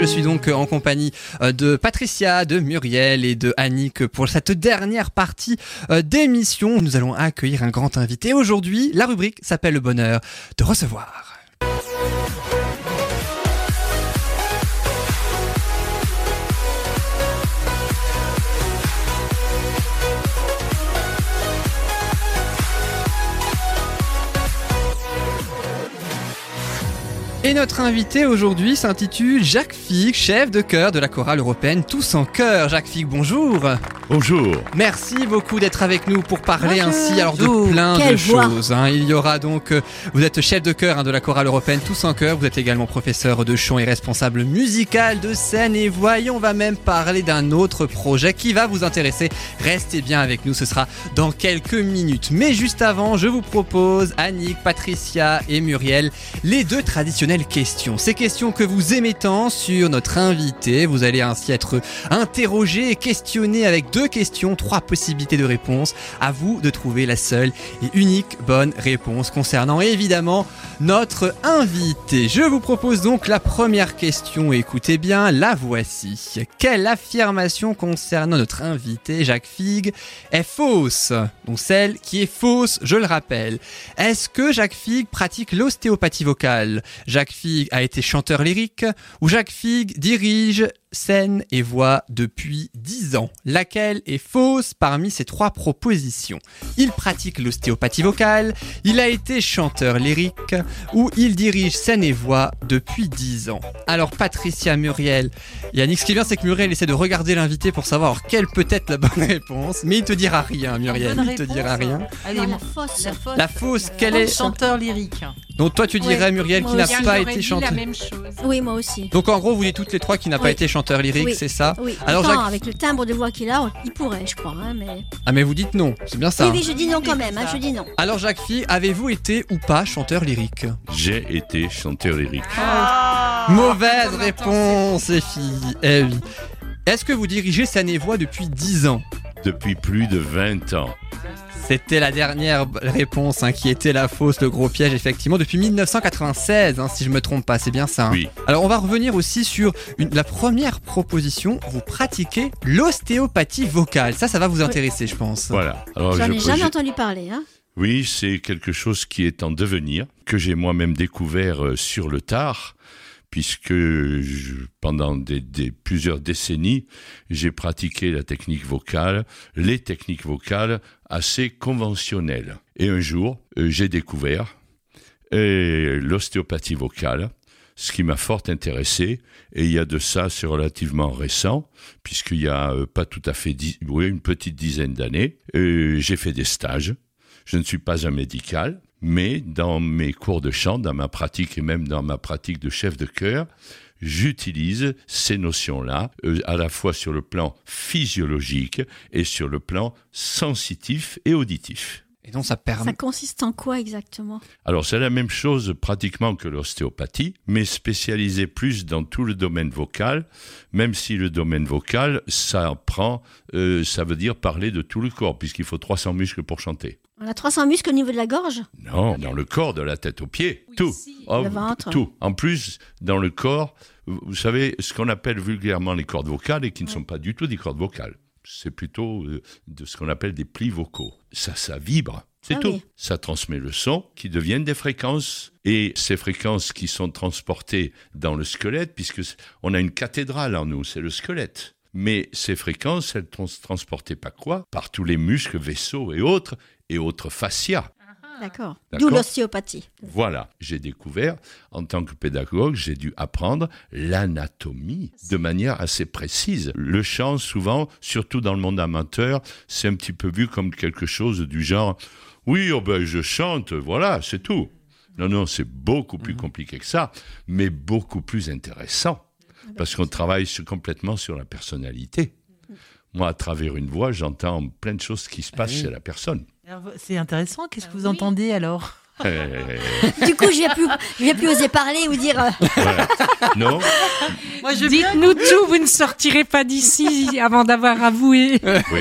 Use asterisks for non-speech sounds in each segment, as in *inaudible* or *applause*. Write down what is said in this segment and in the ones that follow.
Je suis donc en compagnie euh, de Patricia, de Muriel et de Annick pour cette dernière partie euh, d'émission. Nous allons accueillir un grand invité. Aujourd'hui, la rubrique s'appelle le bonheur de recevoir. Et notre invité aujourd'hui s'intitule Jacques Fig, chef de chœur de la chorale européenne Tous en chœur. Jacques Fig, bonjour. Bonjour. Merci beaucoup d'être avec nous pour parler Bonjour. ainsi alors de Bonjour. plein Quelle de voix. choses. hein. Il y aura donc, euh, vous êtes chef de chœur hein, de la chorale européenne Tous en chœur. Vous êtes également professeur de chant et responsable musical de scène. Et voyons, on va même parler d'un autre projet qui va vous intéresser. Restez bien avec nous, ce sera dans quelques minutes. Mais juste avant, je vous propose Annick, Patricia et Muriel les deux questions. Ces questions que vous aimez sur notre invité. Vous allez ainsi être interrogé et questionné avec deux questions, trois possibilités de réponse. À vous de trouver la seule et unique bonne réponse concernant évidemment notre invité. Je vous propose donc la première question. Écoutez bien, la voici. Quelle affirmation concernant notre invité Jacques Fig est fausse? Donc celle qui est fausse, je le rappelle. Est-ce que Jacques Fig pratique l'ostéopathie vocale? Fig a été chanteur lyrique ou Jacques Fig dirige scène et voix depuis 10 ans Laquelle est fausse parmi ces trois propositions? Il pratique l'ostéopathie vocale, il a été chanteur lyrique ou il dirige scène et voix depuis 10 ans? Alors Patricia Muriel, Yannick, ce qui est bien c'est que Muriel essaie de regarder l'invité pour savoir quelle peut être la bonne réponse, mais il te dira rien Muriel, il te réponse. dira rien. Allez, Non, la fausse. la fausse. La fausse, quelle est Chanteur lyrique. Donc toi tu dirais Ouais, Muriel qui n'a pas été chanteur. la même chose. Oui, moi aussi. Donc en gros vous dites toutes les trois qu'il n'a pas été chanteur lyrique, Oui. c'est ça Oui. Alors, Attends, Jacques- avec le timbre de voix qu'il a, on- il pourrait, je crois. hein, mais... Ah mais vous dites non, c'est bien ça. Oui, oui, je dis non quand même. hein, je dis non. Alors Jacques Fille, avez-vous été ou pas chanteur lyrique? J'ai été chanteur lyrique. Mauvaise réponse les filles. Eh oui. Est-ce que vous dirigez Scène et Voix depuis 10 ans? Depuis plus de 20 ans. C'était la dernière réponse hein, qui était la fausse, le gros piège, effectivement, depuis 1996, hein, si je me trompe pas, c'est bien ça. hein. Oui. Alors on va revenir aussi sur une- la première proposition, vous pratiquez l'ostéopathie vocale. Ça, ça va vous intéresser, je pense. Voilà. Alors, J'en je ai jamais je- entendu parler. Hein. Oui, c'est quelque chose qui est en devenir, que j'ai moi-même découvert euh, sur le tard, puisque pendant plusieurs décennies, j'ai pratiqué la technique vocale, les techniques vocales assez conventionnelles. Et un jour, euh, j'ai découvert euh, l'ostéopathie vocale, ce qui m'a fort intéressé. Et il y a de ça, c'est relativement récent, puisqu'il y a euh, pas tout à fait une petite dizaine d'années. J'ai fait des stages. Je ne suis pas un médical, mais dans mes cours de chant, dans ma pratique et même dans ma pratique de chef de chœur, j'utilise ces notions-là, euh, à la fois sur le plan physiologique et sur le plan sensitif et auditif. Et donc ça Ça permet... consiste en quoi exactement? Alors c'est la même chose pratiquement que l'ostéopathie, mais spécialisée plus dans tout le domaine vocal, même si le domaine vocal, ça prend, euh, ça veut dire parler de tout le corps, puisqu'il faut 300 muscles pour chanter. On a 300 muscles au niveau de la gorge Non, dans le corps, de la tête aux pieds, tout. Oh, Le ventre. Tout. En plus, dans le corps, vous savez, ce qu'on appelle vulgairement les cordes vocales et qui ne sont pas du tout des cordes vocales. C'est plutôt euh, de ce qu'on appelle des plis vocaux. Ça, ça vibre. C'est Ah tout. oui. Ça transmet le son qui deviennent des fréquences. Et ces fréquences qui sont transportées dans le squelette, puisque on a une cathédrale en nous, c'est le squelette. Mais ces fréquences, elles sont transportées par quoi? Par tous les muscles, vaisseaux et autres, et autres fascias. D'accord. D'accord. D'où l'ostéopathie. Voilà, j'ai découvert, en tant que pédagogue, j'ai dû apprendre l'anatomie de manière assez précise. Le chant, souvent, surtout dans le monde amateur, c'est un petit peu vu comme quelque chose du genre, oui, oh ben, je chante, voilà, c'est tout. Non, non, c'est beaucoup plus compliqué que ça, mais beaucoup plus intéressant, parce qu'on travaille sur- complètement sur la personnalité. Moi, à travers une voix, j'entends plein de choses qui se passent oui. chez la personne. C'est intéressant. Qu'est-ce que vous oui. entendez alors? Euh, Du coup, je ne vais, plus- je plus oser parler ou dire. euh, voilà. Non, Moi, je Dites-nous tout, vous ne sortirez pas d'ici avant d'avoir avoué. oui.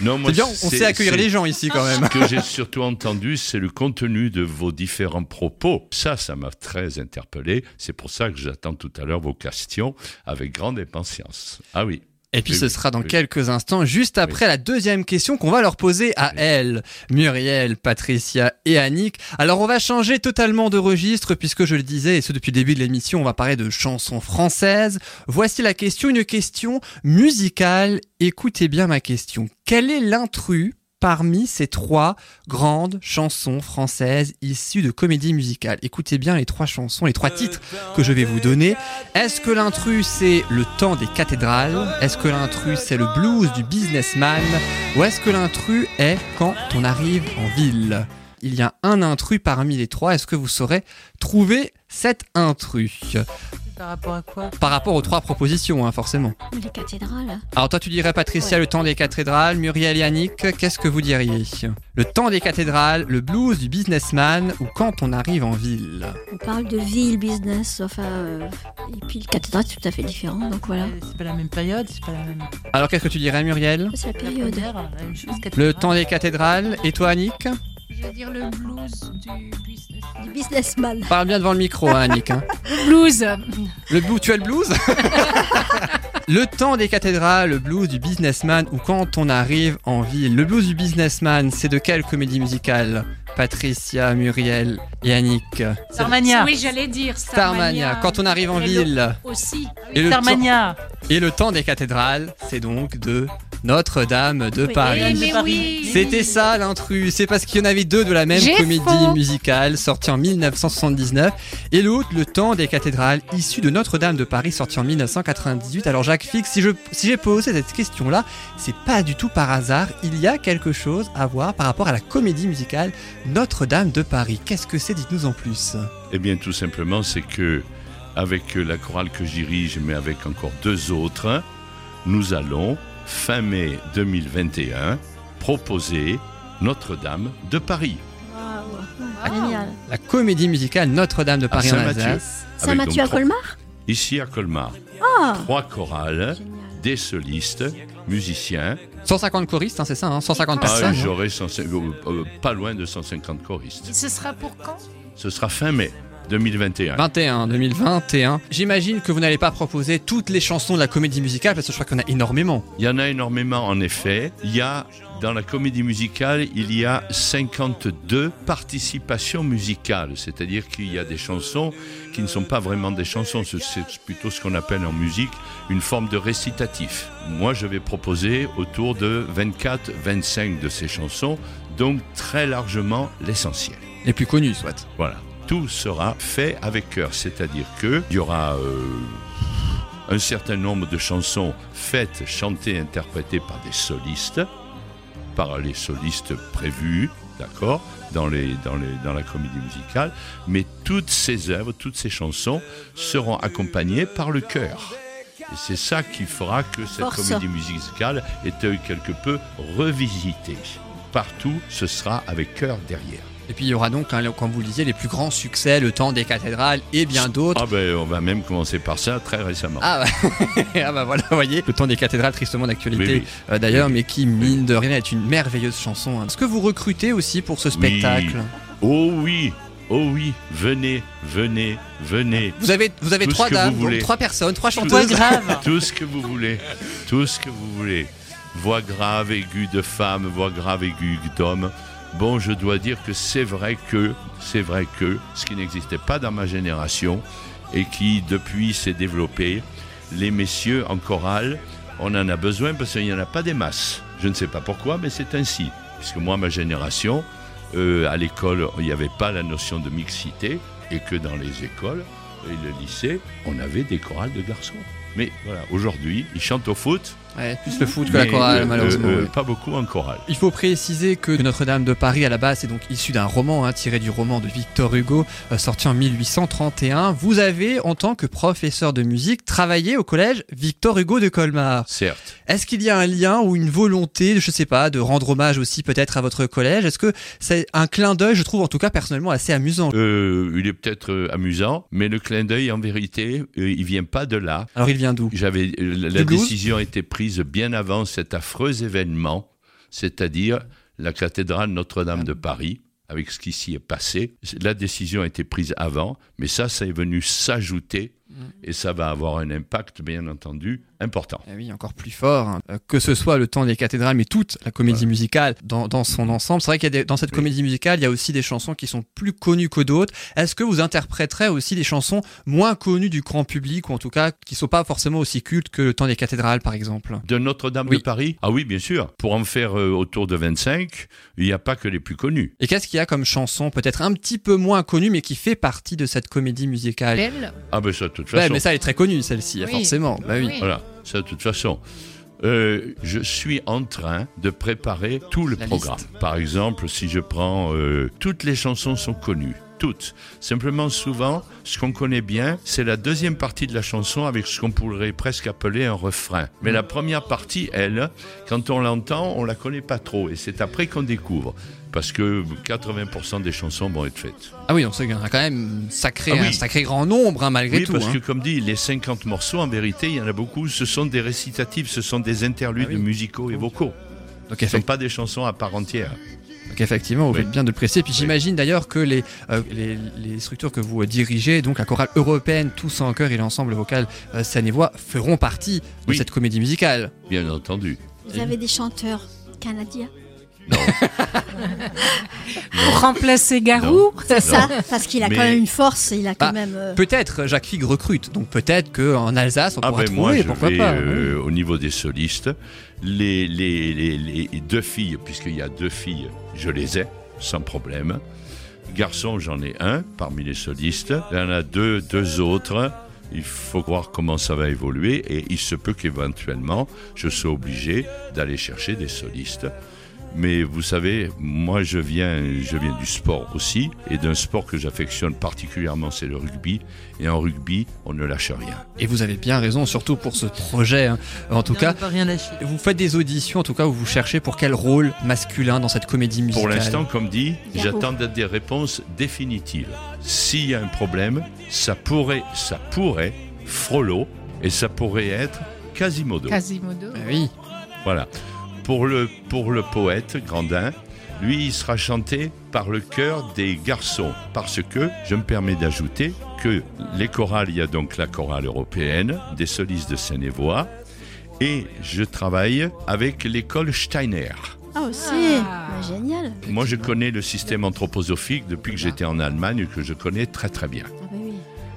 Non, moi, C'est bien, on sait accueillir les gens ici quand même. Ce que j'ai surtout entendu, c'est le contenu de vos différents propos. Ça, ça m'a très interpellé. C'est pour ça que j'attends tout à l'heure vos questions avec grande impatience. Ah oui. Et puis ce sera dans quelques instants, juste après la deuxième question qu'on va leur poser à elles, Muriel, Patricia et Annick. Alors on va changer totalement de registre puisque je le disais, et ce depuis le début de l'émission, on va parler de chansons françaises. Voici la question, une question musicale. Écoutez bien ma question. Quel est l'intrus parmi ces trois grandes chansons françaises issues de comédie musicale Écoutez bien les trois chansons, les trois titres que je vais vous donner. Est-ce que l'intrus c'est le temps des cathédrales? Est-ce que l'intrus c'est le blues du businessman? Ou est-ce que l'intrus est quand on arrive en ville? Il y a un intrus parmi les trois. Est-ce que vous saurez trouver cet intrus Par rapport à quoi Par rapport aux trois propositions, hein, forcément. Les cathédrales. Alors toi tu dirais Patricia Ouais. le temps des cathédrales, Muriel et Yannick, qu'est-ce que vous diriez? Le temps des cathédrales, le blues du businessman ou quand on arrive en ville? On parle de ville, business, enfin. euh, et puis le cathédrale, c'est tout à fait différent. Donc voilà. Euh, C'est pas la même période, c'est pas la même Alors qu'est-ce que tu dirais Muriel? C'est la la période. première, la même chose. Le temps des cathédrales, et toi Annick Je veux dire le blues du business. Du businessman. Parle bien devant le micro, hein, Annick. hein. *laughs* Blues Le blues, tu as le blues? *laughs* Le temps des cathédrales, le blues du businessman ou quand on arrive en ville. Le blues du businessman, c'est de quelle comédie musicale? Patricia, Muriel et Annick. Starmania. Oui, j'allais dire Starmania, Starmania. quand on arrive en Et le- ville. Aussi. Et le, temps, Starmania. et le temps des cathédrales, c'est donc de Notre-Dame de. Paris. Eh, oui. C'était ça l'intrus, c'est parce qu'il y en avait deux de la même J'ai comédie faux. musicale sortie en 1979 et l'autre Le temps des cathédrales issu de Notre-Dame de Paris sorti en 1998. Alors Jacques Fix, si je si j'ai posé cette question là, c'est pas du tout par hasard, il y a quelque chose à voir par rapport à la comédie musicale Notre-Dame de Paris. Qu'est-ce que c'est? Dites-nous en plus. Eh bien, tout simplement, c'est que avec la chorale que je dirige, mais avec encore deux autres, nous allons, fin mai 2021, proposer Notre-Dame de Paris. Waouh. Génial. La comédie musicale Notre-Dame de Paris en Saint-Mathieu. Alsace. Saint-Mathieu à Colmar Ici à Colmar. Ah Trois chorales, Génial. des solistes, musiciens. 150 choristes, hein, c'est ça, hein, 150 Ah, Ah, personnes. J'aurai 150 euh, euh, pas loin de 150 choristes. Ce sera pour quand? Ce sera fin mai 2021. 21, 2021. J'imagine que vous n'allez pas proposer toutes les chansons de la comédie musicale parce que je crois qu'il y en a énormément. Il y en a énormément en effet. Il y a dans la comédie musicale, il y a 52 participations musicales, c'est-à-dire qu'il y a des chansons qui ne sont pas vraiment des chansons, c'est plutôt ce qu'on appelle en musique une forme de récitatif. Moi, je vais proposer autour de 24-25 de ces chansons, donc très largement l'essentiel. Les plus connus, soit. Voilà. Tout sera fait avec cœur, c'est-à-dire que il y aura euh, un certain nombre de chansons faites, chantées, interprétées par des solistes, par les solistes prévus, d'accord, dans, les, dans, les, dans la comédie musicale, mais toutes ces œuvres, toutes ces chansons seront accompagnées par le chœur. Et c'est ça qui fera que cette Force. comédie musicale est quelque peu revisitée. Partout, ce sera avec chœur derrière. Et puis il y aura donc, hein, comme vous le disiez, les plus grands succès, le temps des cathédrales et bien d'autres. Ah ben, on va même commencer par ça très récemment. Ah bah, *laughs* ah bah voilà, vous voyez, le temps des cathédrales, tristement d'actualité Oui, oui. euh, d'ailleurs, Oui, mais qui, mine de rien, est une merveilleuse chanson. hein. Est-ce que vous recrutez aussi pour ce spectacle? Oh oui, oh oui, venez, venez, venez. Vous avez, vous avez Tout trois dames, donc trois personnes, trois chanteuses. grave. Tout ce que vous voulez, tout ce que vous voulez. Voix grave, aiguë de femme, voix grave, aiguë d'homme. Bon, je dois dire que c'est vrai que, c'est vrai que, ce qui n'existait pas dans ma génération et qui depuis s'est développé, les messieurs en chorale, on en a besoin parce qu'il n'y en a pas des masses. Je ne sais pas pourquoi, mais c'est ainsi. Puisque moi, ma génération, euh, à l'école, il n'y avait pas la notion de mixité et que dans les écoles et le lycée, on avait des chorales de garçons. Mais voilà, aujourd'hui, ils chantent au foot, Ouais, plus le foot que la chorale, euh, malheureusement. euh, ouais. pas beaucoup en chorale. Il faut préciser que Notre-Dame de Paris, à la base, est donc issu d'un roman, hein, tiré du roman de Victor Hugo, euh, sorti en 1831. Vous avez, en tant que professeur de musique, travaillé au collège Victor Hugo de Colmar. Certes. Est-ce qu'il y a un lien ou une volonté, je sais pas, de rendre hommage aussi peut-être à votre collège? Est-ce que c'est un clin d'œil, je trouve en tout cas personnellement assez amusant? Euh, il est peut-être euh, amusant, mais le clin d'œil, en vérité, il vient pas de là. Alors il vient d'où? J'avais la blues décision a été prise bien avant cet affreux événement, c'est-à-dire la cathédrale Notre-Dame de Paris, avec ce qui s'y est passé. La décision a été prise avant, mais ça, ça est venu s'ajouter et ça va avoir un impact, bien entendu, important. Eh oui, encore plus fort. hein. Euh, Que ce soit le temps des cathédrales, mais toute la comédie musicale dans, dans son ensemble. C'est vrai qu'il y a des- dans cette Oui. comédie musicale, il y a aussi des chansons qui sont plus connues que d'autres. Est-ce que vous interpréterez aussi des chansons moins connues du grand public, ou en tout cas qui sont pas forcément aussi cultes que le temps des cathédrales, par exemple? De Notre-Dame Oui. de Paris? Ah oui, bien sûr. Pour en faire euh, autour de 25, il n'y a pas que les plus connus. Et qu'est-ce qu'il y a comme chanson peut-être un petit peu moins connue, mais qui fait partie de cette comédie musicale? Belle. Ah ben ça, de toute Ouais, façon. mais ça, elle est très connue, celle-ci, Oui. forcément. Bah oui. Oui. Voilà, ça de toute façon. Euh, je suis en train de préparer tout le La programme. liste. Par exemple, si je prends euh, toutes les chansons sont connues, toutes. Simplement, souvent, ce qu'on connaît bien, c'est la deuxième partie de la chanson avec ce qu'on pourrait presque appeler un refrain. Mais la première partie, elle, quand on l'entend, on la connaît pas trop, et c'est après qu'on découvre, parce que 80% des chansons vont être faites. Ah oui, donc c'est- il y en a quand même un sacré, Ah oui. un sacré grand nombre, hein, malgré Oui, tout. parce hein. que comme dit, les 50 morceaux, en vérité, il y en a beaucoup, ce sont des récitatifs, ce sont des interludes Ah oui. musicaux et vocaux. Donc, Ce ne sont pas des chansons à part entière. donc effectivement, vous Oui. faites bien de le préciser. Puis Oui. j'imagine d'ailleurs que les, euh, les, les structures que vous dirigez, donc la chorale européenne, Tous en chœur et l'ensemble vocal euh, Seine et Voix, feront partie de Oui. cette comédie musicale. Bien entendu. Vous avez des chanteurs canadiens? Non. *laughs* Pour remplacer Garou. C'est ça Parce qu'il a Mais- quand même une force, il a quand Ah, même. euh, Peut-être Jacques Figue recrute, donc peut-être qu'en Alsace, on Ah pourra ben moi, trouver, je pourquoi vais, pas. euh, au niveau des solistes, les, les, les, les deux filles, puisqu'il y a deux filles, je les ai, sans problème. Garçon, j'en ai un parmi les solistes. Il y en a deux, deux autres. Il faut voir comment ça va évoluer et il se peut qu'éventuellement, je sois obligé d'aller chercher des solistes. Mais vous savez, moi je viens, je viens du sport aussi et d'un sport que j'affectionne particulièrement, c'est le rugby. Et en rugby, on ne lâche rien. Et vous avez bien raison, surtout pour ce projet. hein. En tout cas, rien vous faites des auditions, en tout cas, où vous cherchez pour quel rôle masculin dans cette comédie musicale? Pour l'instant, comme dit, j'attends des réponses définitives. S'il y a un problème, ça pourrait, ça pourrait, Frollo, et ça pourrait être Quasimodo. Quasimodo. Ah oui. Voilà. Pour le, pour le poète Grandin, lui, il sera chanté par le chœur des garçons. Parce que, je me permets d'ajouter que les chorales, il y a donc la chorale européenne, des solistes de Seine-et-Voix, et je travaille avec l'école Steiner. Ah aussi Ah. Bah, Génial Moi, je connais le système anthroposophique depuis que j'étais en Allemagne et que je connais très très bien. Ah bah oui.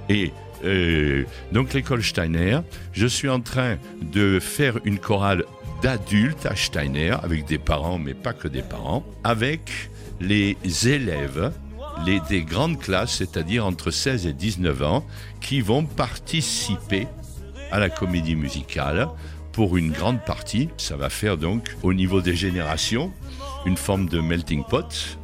Et euh, donc l'école Steiner, je suis en train de faire une chorale d'adultes à Steiner, avec des parents, mais pas que des parents, avec les élèves les, des grandes classes, c'est-à-dire entre 16 et 19 ans, qui vont participer à la comédie musicale pour une grande partie. Ça va faire donc, au niveau des générations, une forme de melting pot.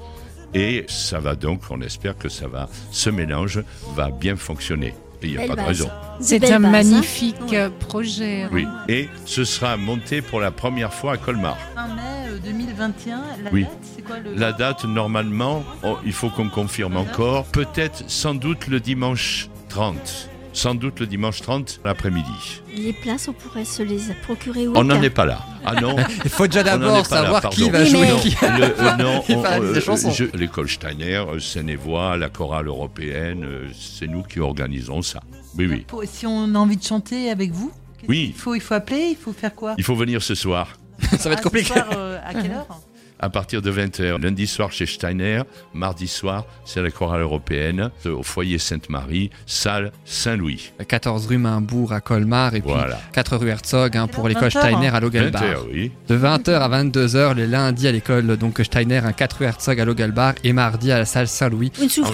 Et ça va donc, on espère que ça va, ce mélange va bien fonctionner. Il n'y a Belle pas de base. raison. C'est belle un base, hein. magnifique euh, projet. Oui. Et ce sera monté pour la première fois à Colmar. Fin mai euh, 2021, la Oui. date, c'est quoi le... La date, normalement, oh, il faut qu'on confirme encore. Peut-être, sans doute, le dimanche 30. Sans doute le dimanche 30 l'après-midi. Les places, on pourrait se les procurer où On n'en est pas là. Ah non, *laughs* Il faut déjà d'abord là, savoir qui va jouer mais- qui. Le- euh, non, *laughs* Il on- euh, je- l'école Steiner, euh, Seine-et-Voix, la chorale européenne, euh, c'est nous qui organisons ça. Oui, oui. Pour- Si on a envie de chanter avec vous, Oui. qu'il faut, il faut appeler, il faut faire quoi Il faut venir ce soir. *laughs* Ça va être Ah, ce compliqué. soir, euh, à quelle heure à partir de 20h. Lundi soir chez Steiner, mardi soir c'est la chorale européenne euh, au foyer Sainte-Marie, salle Saint-Louis. 14 rue Mainbourg à Colmar et puis Voilà. 4 rue Herzog hein, pour l'école 20 heures, Steiner à Logelbach. 20h, oui. De 20h à 22h le lundi à l'école donc Steiner, un 4 rue Herzog à Logelbach et mardi à la salle Saint-Louis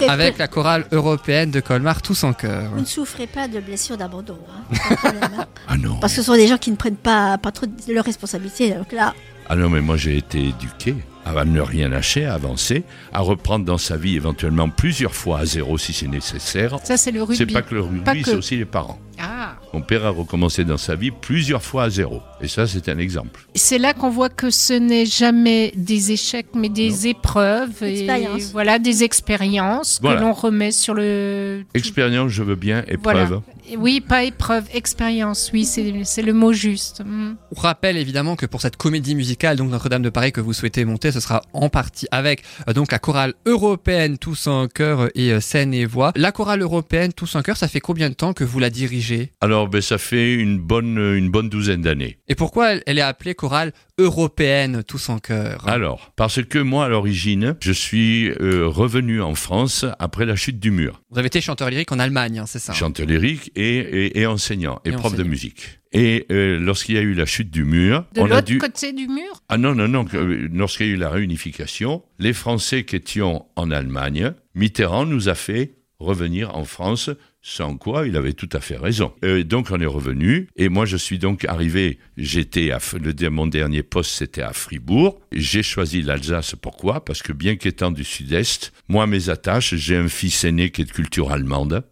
avec pas, la chorale européenne de Colmar tous en chœur. vous ne souffrez pas de blessures d'abandon. hein. Hein. Ah non. Parce que ce sont des gens qui ne prennent pas, pas trop de leurs responsabilités. Donc là, Ah non, mais moi j'ai été éduqué à ne rien lâcher, à avancer, à reprendre dans sa vie éventuellement plusieurs fois à zéro si c'est nécessaire. Ça, c'est le rugby. C'est pas que le rugby, que. c'est aussi les parents. Ah, Mon père a recommencé dans sa vie plusieurs fois à zéro. Et ça, c'est un exemple. C'est là qu'on voit que ce n'est jamais des échecs, mais des épreuves et Expériences. voilà des expériences Voilà. que l'on remet sur le. Expérience, je veux bien, épreuve. Oui, pas épreuve, expérience. Oui, c'est c'est le mot juste. Mm. On rappelle évidemment que pour cette comédie musicale, donc Notre-Dame de Paris que vous souhaitez monter, ce sera en partie avec euh, donc la chorale européenne Tous en chœur et euh, scène et voix. La chorale européenne Tous en chœur, ça fait combien de temps que vous la dirigez? Alors, ben, ça fait une bonne, une bonne douzaine d'années. Et pourquoi elle, elle est appelée chorale européenne Tous en chœur? Alors, parce que moi, à l'origine, je suis euh, revenu en France après la chute du mur. Vous avez été chanteur lyrique en Allemagne, hein, c'est ça? Chanteur lyrique et, et, et enseignant, et, Et prof de musique. Et euh, lorsqu'il y a eu la chute du mur, De on a l'autre dû... côté du mur? Ah non, non, non, que, euh, lorsqu'il y a eu la réunification, les Français qui étions en Allemagne, Mitterrand nous a fait revenir en France, sans quoi il avait tout à fait raison. Euh, donc on est revenu, et moi je suis donc arrivé, j'étais à, le, mon dernier poste c'était à Fribourg, j'ai choisi l'Alsace, pourquoi? Parce que bien qu'étant du sud-est, moi mes attaches, j'ai un fils aîné qui est de culture allemande,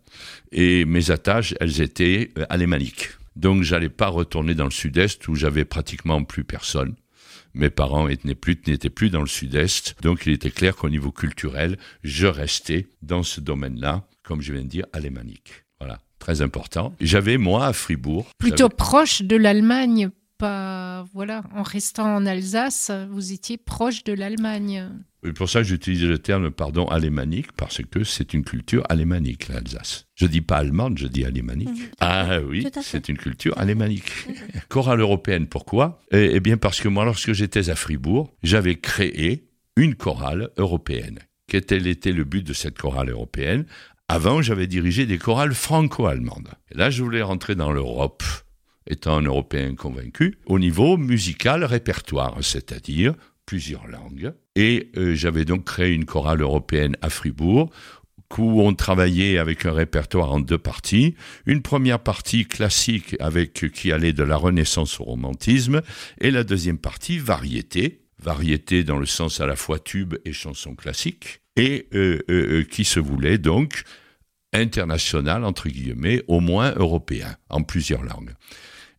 et mes attaches, elles étaient euh, alémaniques. Donc j'allais pas retourner dans le sud-est où j'avais pratiquement plus personne. Mes parents plus, n'étaient plus dans le sud-est, donc il était clair qu'au niveau culturel, je restais dans ce domaine-là, comme je viens de dire, alémanique. Voilà, très important. J'avais, moi, à Fribourg... Plutôt proche de l'Allemagne, pas voilà. En restant en Alsace, vous étiez proche de l'Allemagne. Oui, pour ça, j'utilise le terme, pardon, alémanique, parce que c'est une culture alémanique, l'Alsace. Je dis pas allemande, je dis alémanique. Ah oui, c'est une culture alémanique. *laughs* Chorale européenne, pourquoi? Eh, eh bien, parce que moi, lorsque j'étais à Fribourg, j'avais créé une chorale européenne. Quel était le but de cette chorale européenne Avant, j'avais dirigé des chorales franco-allemandes. Là, je voulais rentrer dans l'Europe, étant un Européen convaincu, au niveau musical répertoire, c'est-à-dire plusieurs langues. Et euh, j'avais donc créé une chorale européenne à Fribourg, où on travaillait avec un répertoire en deux parties. Une première partie classique avec qui allait de la Renaissance au romantisme, et la deuxième partie variété, variété dans le sens à la fois tube et chanson classique, et euh, euh, euh, qui se voulait donc international, entre guillemets, au moins européen, en plusieurs langues.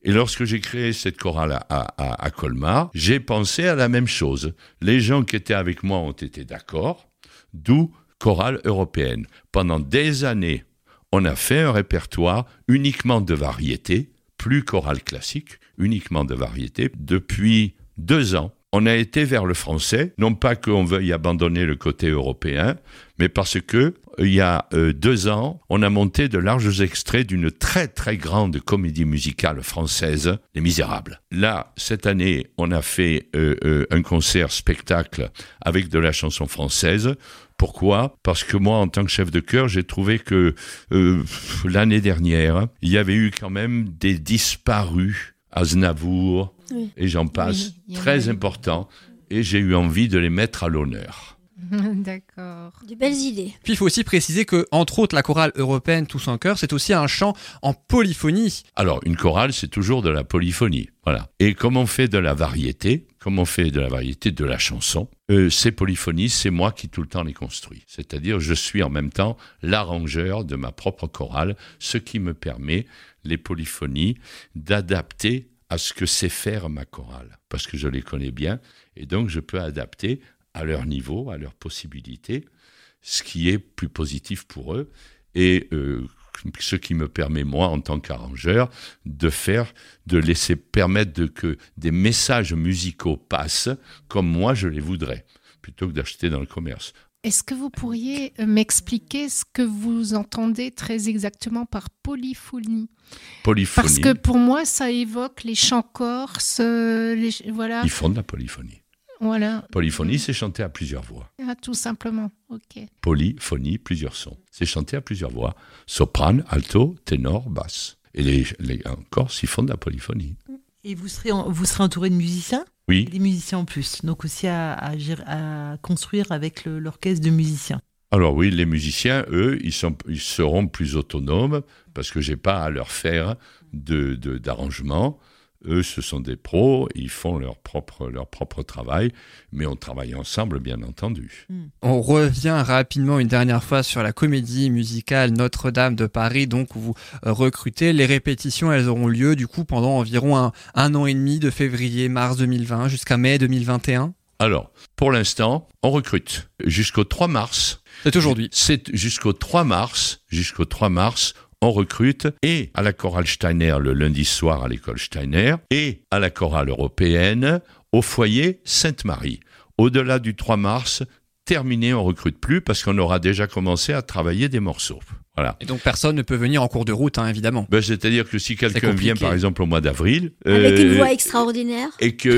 Et lorsque j'ai créé cette chorale à, à- à Colmar, j'ai pensé à la même chose. Les gens qui étaient avec moi ont été d'accord, d'où chorale européenne. Pendant des années, on a fait un répertoire uniquement de variété, plus chorale classique, uniquement de variété. Depuis deux ans, on a été vers le français, non pas qu'on veuille abandonner le côté européen, mais parce que il y a euh, deux ans, on a monté de larges extraits d'une très très grande comédie musicale française, Les Misérables. Là, cette année, on a fait euh, euh, un concert spectacle avec de la chanson française. Pourquoi? Parce que moi, en tant que chef de chœur, j'ai trouvé que l'année dernière, il y avait eu quand même des disparus, Aznavour, Oui. et j'en passe, Oui, a très eu. importants, et j'ai eu envie de les mettre à l'honneur. *laughs* D'accord. De belles idées. Puis il faut aussi préciser que, entre autres, la chorale européenne Tous en chœur, c'est aussi un chant en polyphonie. Alors, une chorale, c'est toujours de la polyphonie. Voilà. Et comme on fait de la variété, comme on fait de la variété de la chanson, euh, ces polyphonies, c'est moi qui tout le temps les construis. C'est-à-dire, je suis en même temps l'arrangeur de ma propre chorale, ce qui me permet, les polyphonies, d'adapter à ce que sait faire ma chorale. Parce que je les connais bien, et donc je peux adapter à leur niveau, à leurs possibilités, ce qui est plus positif pour eux. Et euh, ce qui me permet, moi, en tant qu'arrangeur, de faire, de laisser permettre de, que des messages musicaux passent comme moi je les voudrais, plutôt que d'acheter dans le commerce. Est-ce que vous pourriez euh, m'expliquer ce que vous entendez très exactement par polyphonie? Polyphonie, Parce que pour moi, ça évoque les chants corses, euh, les voilà, ils font de la polyphonie. voilà, Polyphonie, c'est chanter à plusieurs voix. Ah, tout simplement. Ok. Polyphonie, plusieurs sons. C'est chanter à plusieurs voix. Soprane, alto, ténor, basse. Et les, les, en Corse, ils font de la polyphonie. Et vous serez, en- vous serez entouré de musiciens Oui, Des musiciens en plus. Donc aussi à, à gérer- à construire avec l'orchestre de musiciens. Alors oui, les musiciens, eux, ils, sont, ils seront plus autonomes parce que j'ai pas à leur faire de de- d'arrangement. Eux, ce sont des pros, ils font leur propre, leur propre travail, mais on travaille ensemble, bien entendu. On revient rapidement une dernière fois sur la comédie musicale Notre-Dame de Paris, donc où vous euh, recrutez. Les répétitions, elles auront lieu du coup pendant environ un, un an et demi, de février-mars 2020 jusqu'à mai 2021. Alors, pour l'instant, on recrute jusqu'au 3 mars. C'est aujourd'hui. C'est jusqu'au 3 mars, jusqu'au 3 mars, on recrute et à la chorale Steiner le lundi soir à l'école Steiner et à la chorale européenne au foyer Sainte-Marie. Au-delà du 3 mars, terminé, on recrute plus parce qu'on aura déjà commencé à travailler des morceaux. Voilà. Et donc personne ne peut venir en cours de route, hein, évidemment. Ben, C'est-à-dire que si quelqu'un vient par exemple au mois d'avril Avec une euh, voix extraordinaire. et que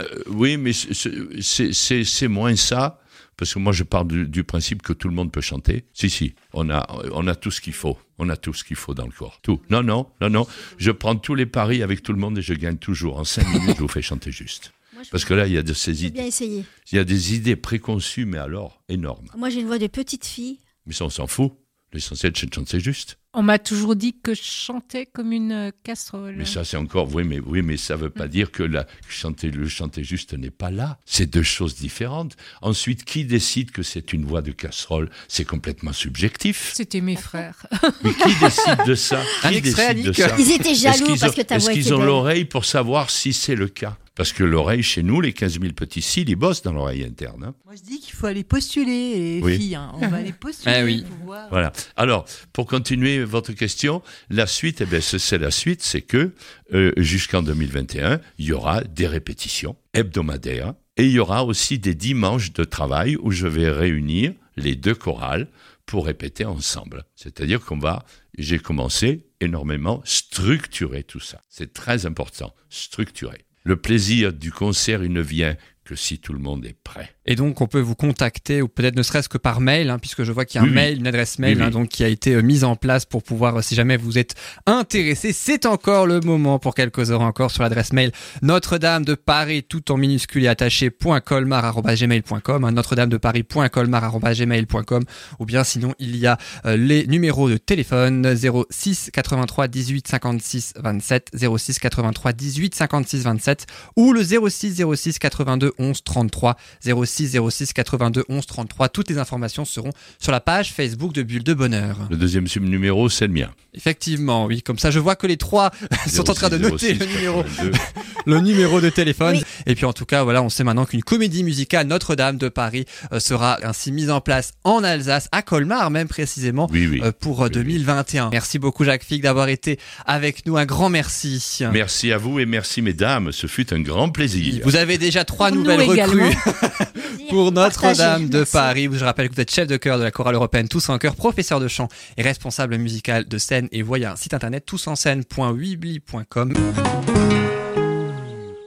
euh, oui, mais c'est moins ça. Parce que moi, je pars du, du principe que tout le monde peut chanter. Si, si, on a, on a tout ce qu'il faut. On a tout ce qu'il faut dans le corps. Tout. Non, non, non, non. Je prends tous les paris avec tout le monde et je gagne toujours. En cinq minutes, je vous fais chanter juste. *laughs* Moi, Parce que là, il y a de ces idées. Il y a des idées préconçues, mais alors énormes. Moi, j'ai une voix de petite fille. Mais ça, on s'en fout. L'essentiel, c'est de chanter juste. On m'a toujours dit que je chantais comme une euh, casserole. Mais ça, c'est encore, oui, mais, oui, mais ça veut pas dire que la, chanter, le chanter juste n'est pas là. C'est deux choses différentes. Ensuite, qui décide que c'est une voix de casserole? C'est complètement subjectif. C'était mes frères. *laughs* Mais qui décide de ça? Un Qui extrait, décide de ça? Ils étaient Est-ce jaloux qu'ils parce que ta Est-ce voix était qu'ils ont l'oreille pour savoir si c'est le cas? Parce que l'oreille, chez nous, les 15 000 petits cils, ils bossent dans l'oreille interne. hein. Moi, je dis qu'il faut aller postuler, les Oui. filles. hein. On va *laughs* aller postuler oui. pour voir. Voilà. Alors, pour continuer votre question, la suite, eh c'est la suite, c'est que euh, jusqu'en 2021, il y aura des répétitions hebdomadaires et il y aura aussi des dimanches de travail où je vais réunir les deux chorales pour répéter ensemble. C'est-à-dire qu'on va, j'ai commencé énormément structurer tout ça. C'est très important, structurer. Le plaisir du concert, il ne vient que si tout le monde est prêt. Et donc on peut vous contacter ou peut-être ne serait-ce que par mail, hein, puisque je vois qu'il y a un Oui, oui. mail, une adresse mail oui. hein, donc qui a été euh, mise en place pour pouvoir, euh, si jamais vous êtes intéressé, c'est encore le moment pour quelques heures encore sur l'adresse mail Notre-Dame de Paris tout en minuscule et attaché point colmar@gmail.com, hein, Notre-Dame de Paris point colmar@gmail.com ou bien sinon il y a euh, les numéros de téléphone 06 83 18 56 27 06 83 18 56 27 ou le 06 06 82 11 33 06 06 82 11 33. Toutes les informations seront sur la page Facebook de Bulle de Bonheur. Le deuxième numéro, c'est le mien. Effectivement, oui. Comme ça, je vois que les trois *laughs* sont en train de 06, noter 06, le numéro, 82. le numéro de téléphone. Oui. Et puis en tout cas, voilà, on sait maintenant qu'une comédie musicale Notre-Dame de Paris euh, sera ainsi mise en place en Alsace, à Colmar même précisément. Oui, oui. euh, pour euh, Oui, oui. 2021. Merci beaucoup Jacques Fig d'avoir été avec nous. Un grand merci. Merci à vous et merci mesdames, ce fut un grand plaisir. Vous avez déjà trois nouvelles également. recrues *laughs* pour Notre-Dame de. Paris. Je rappelle que vous êtes chef de chœur de la chorale européenne Tous en chœur, professeur de chant et responsable musical de scène et voyez un site internet tousenschène.weebly.com.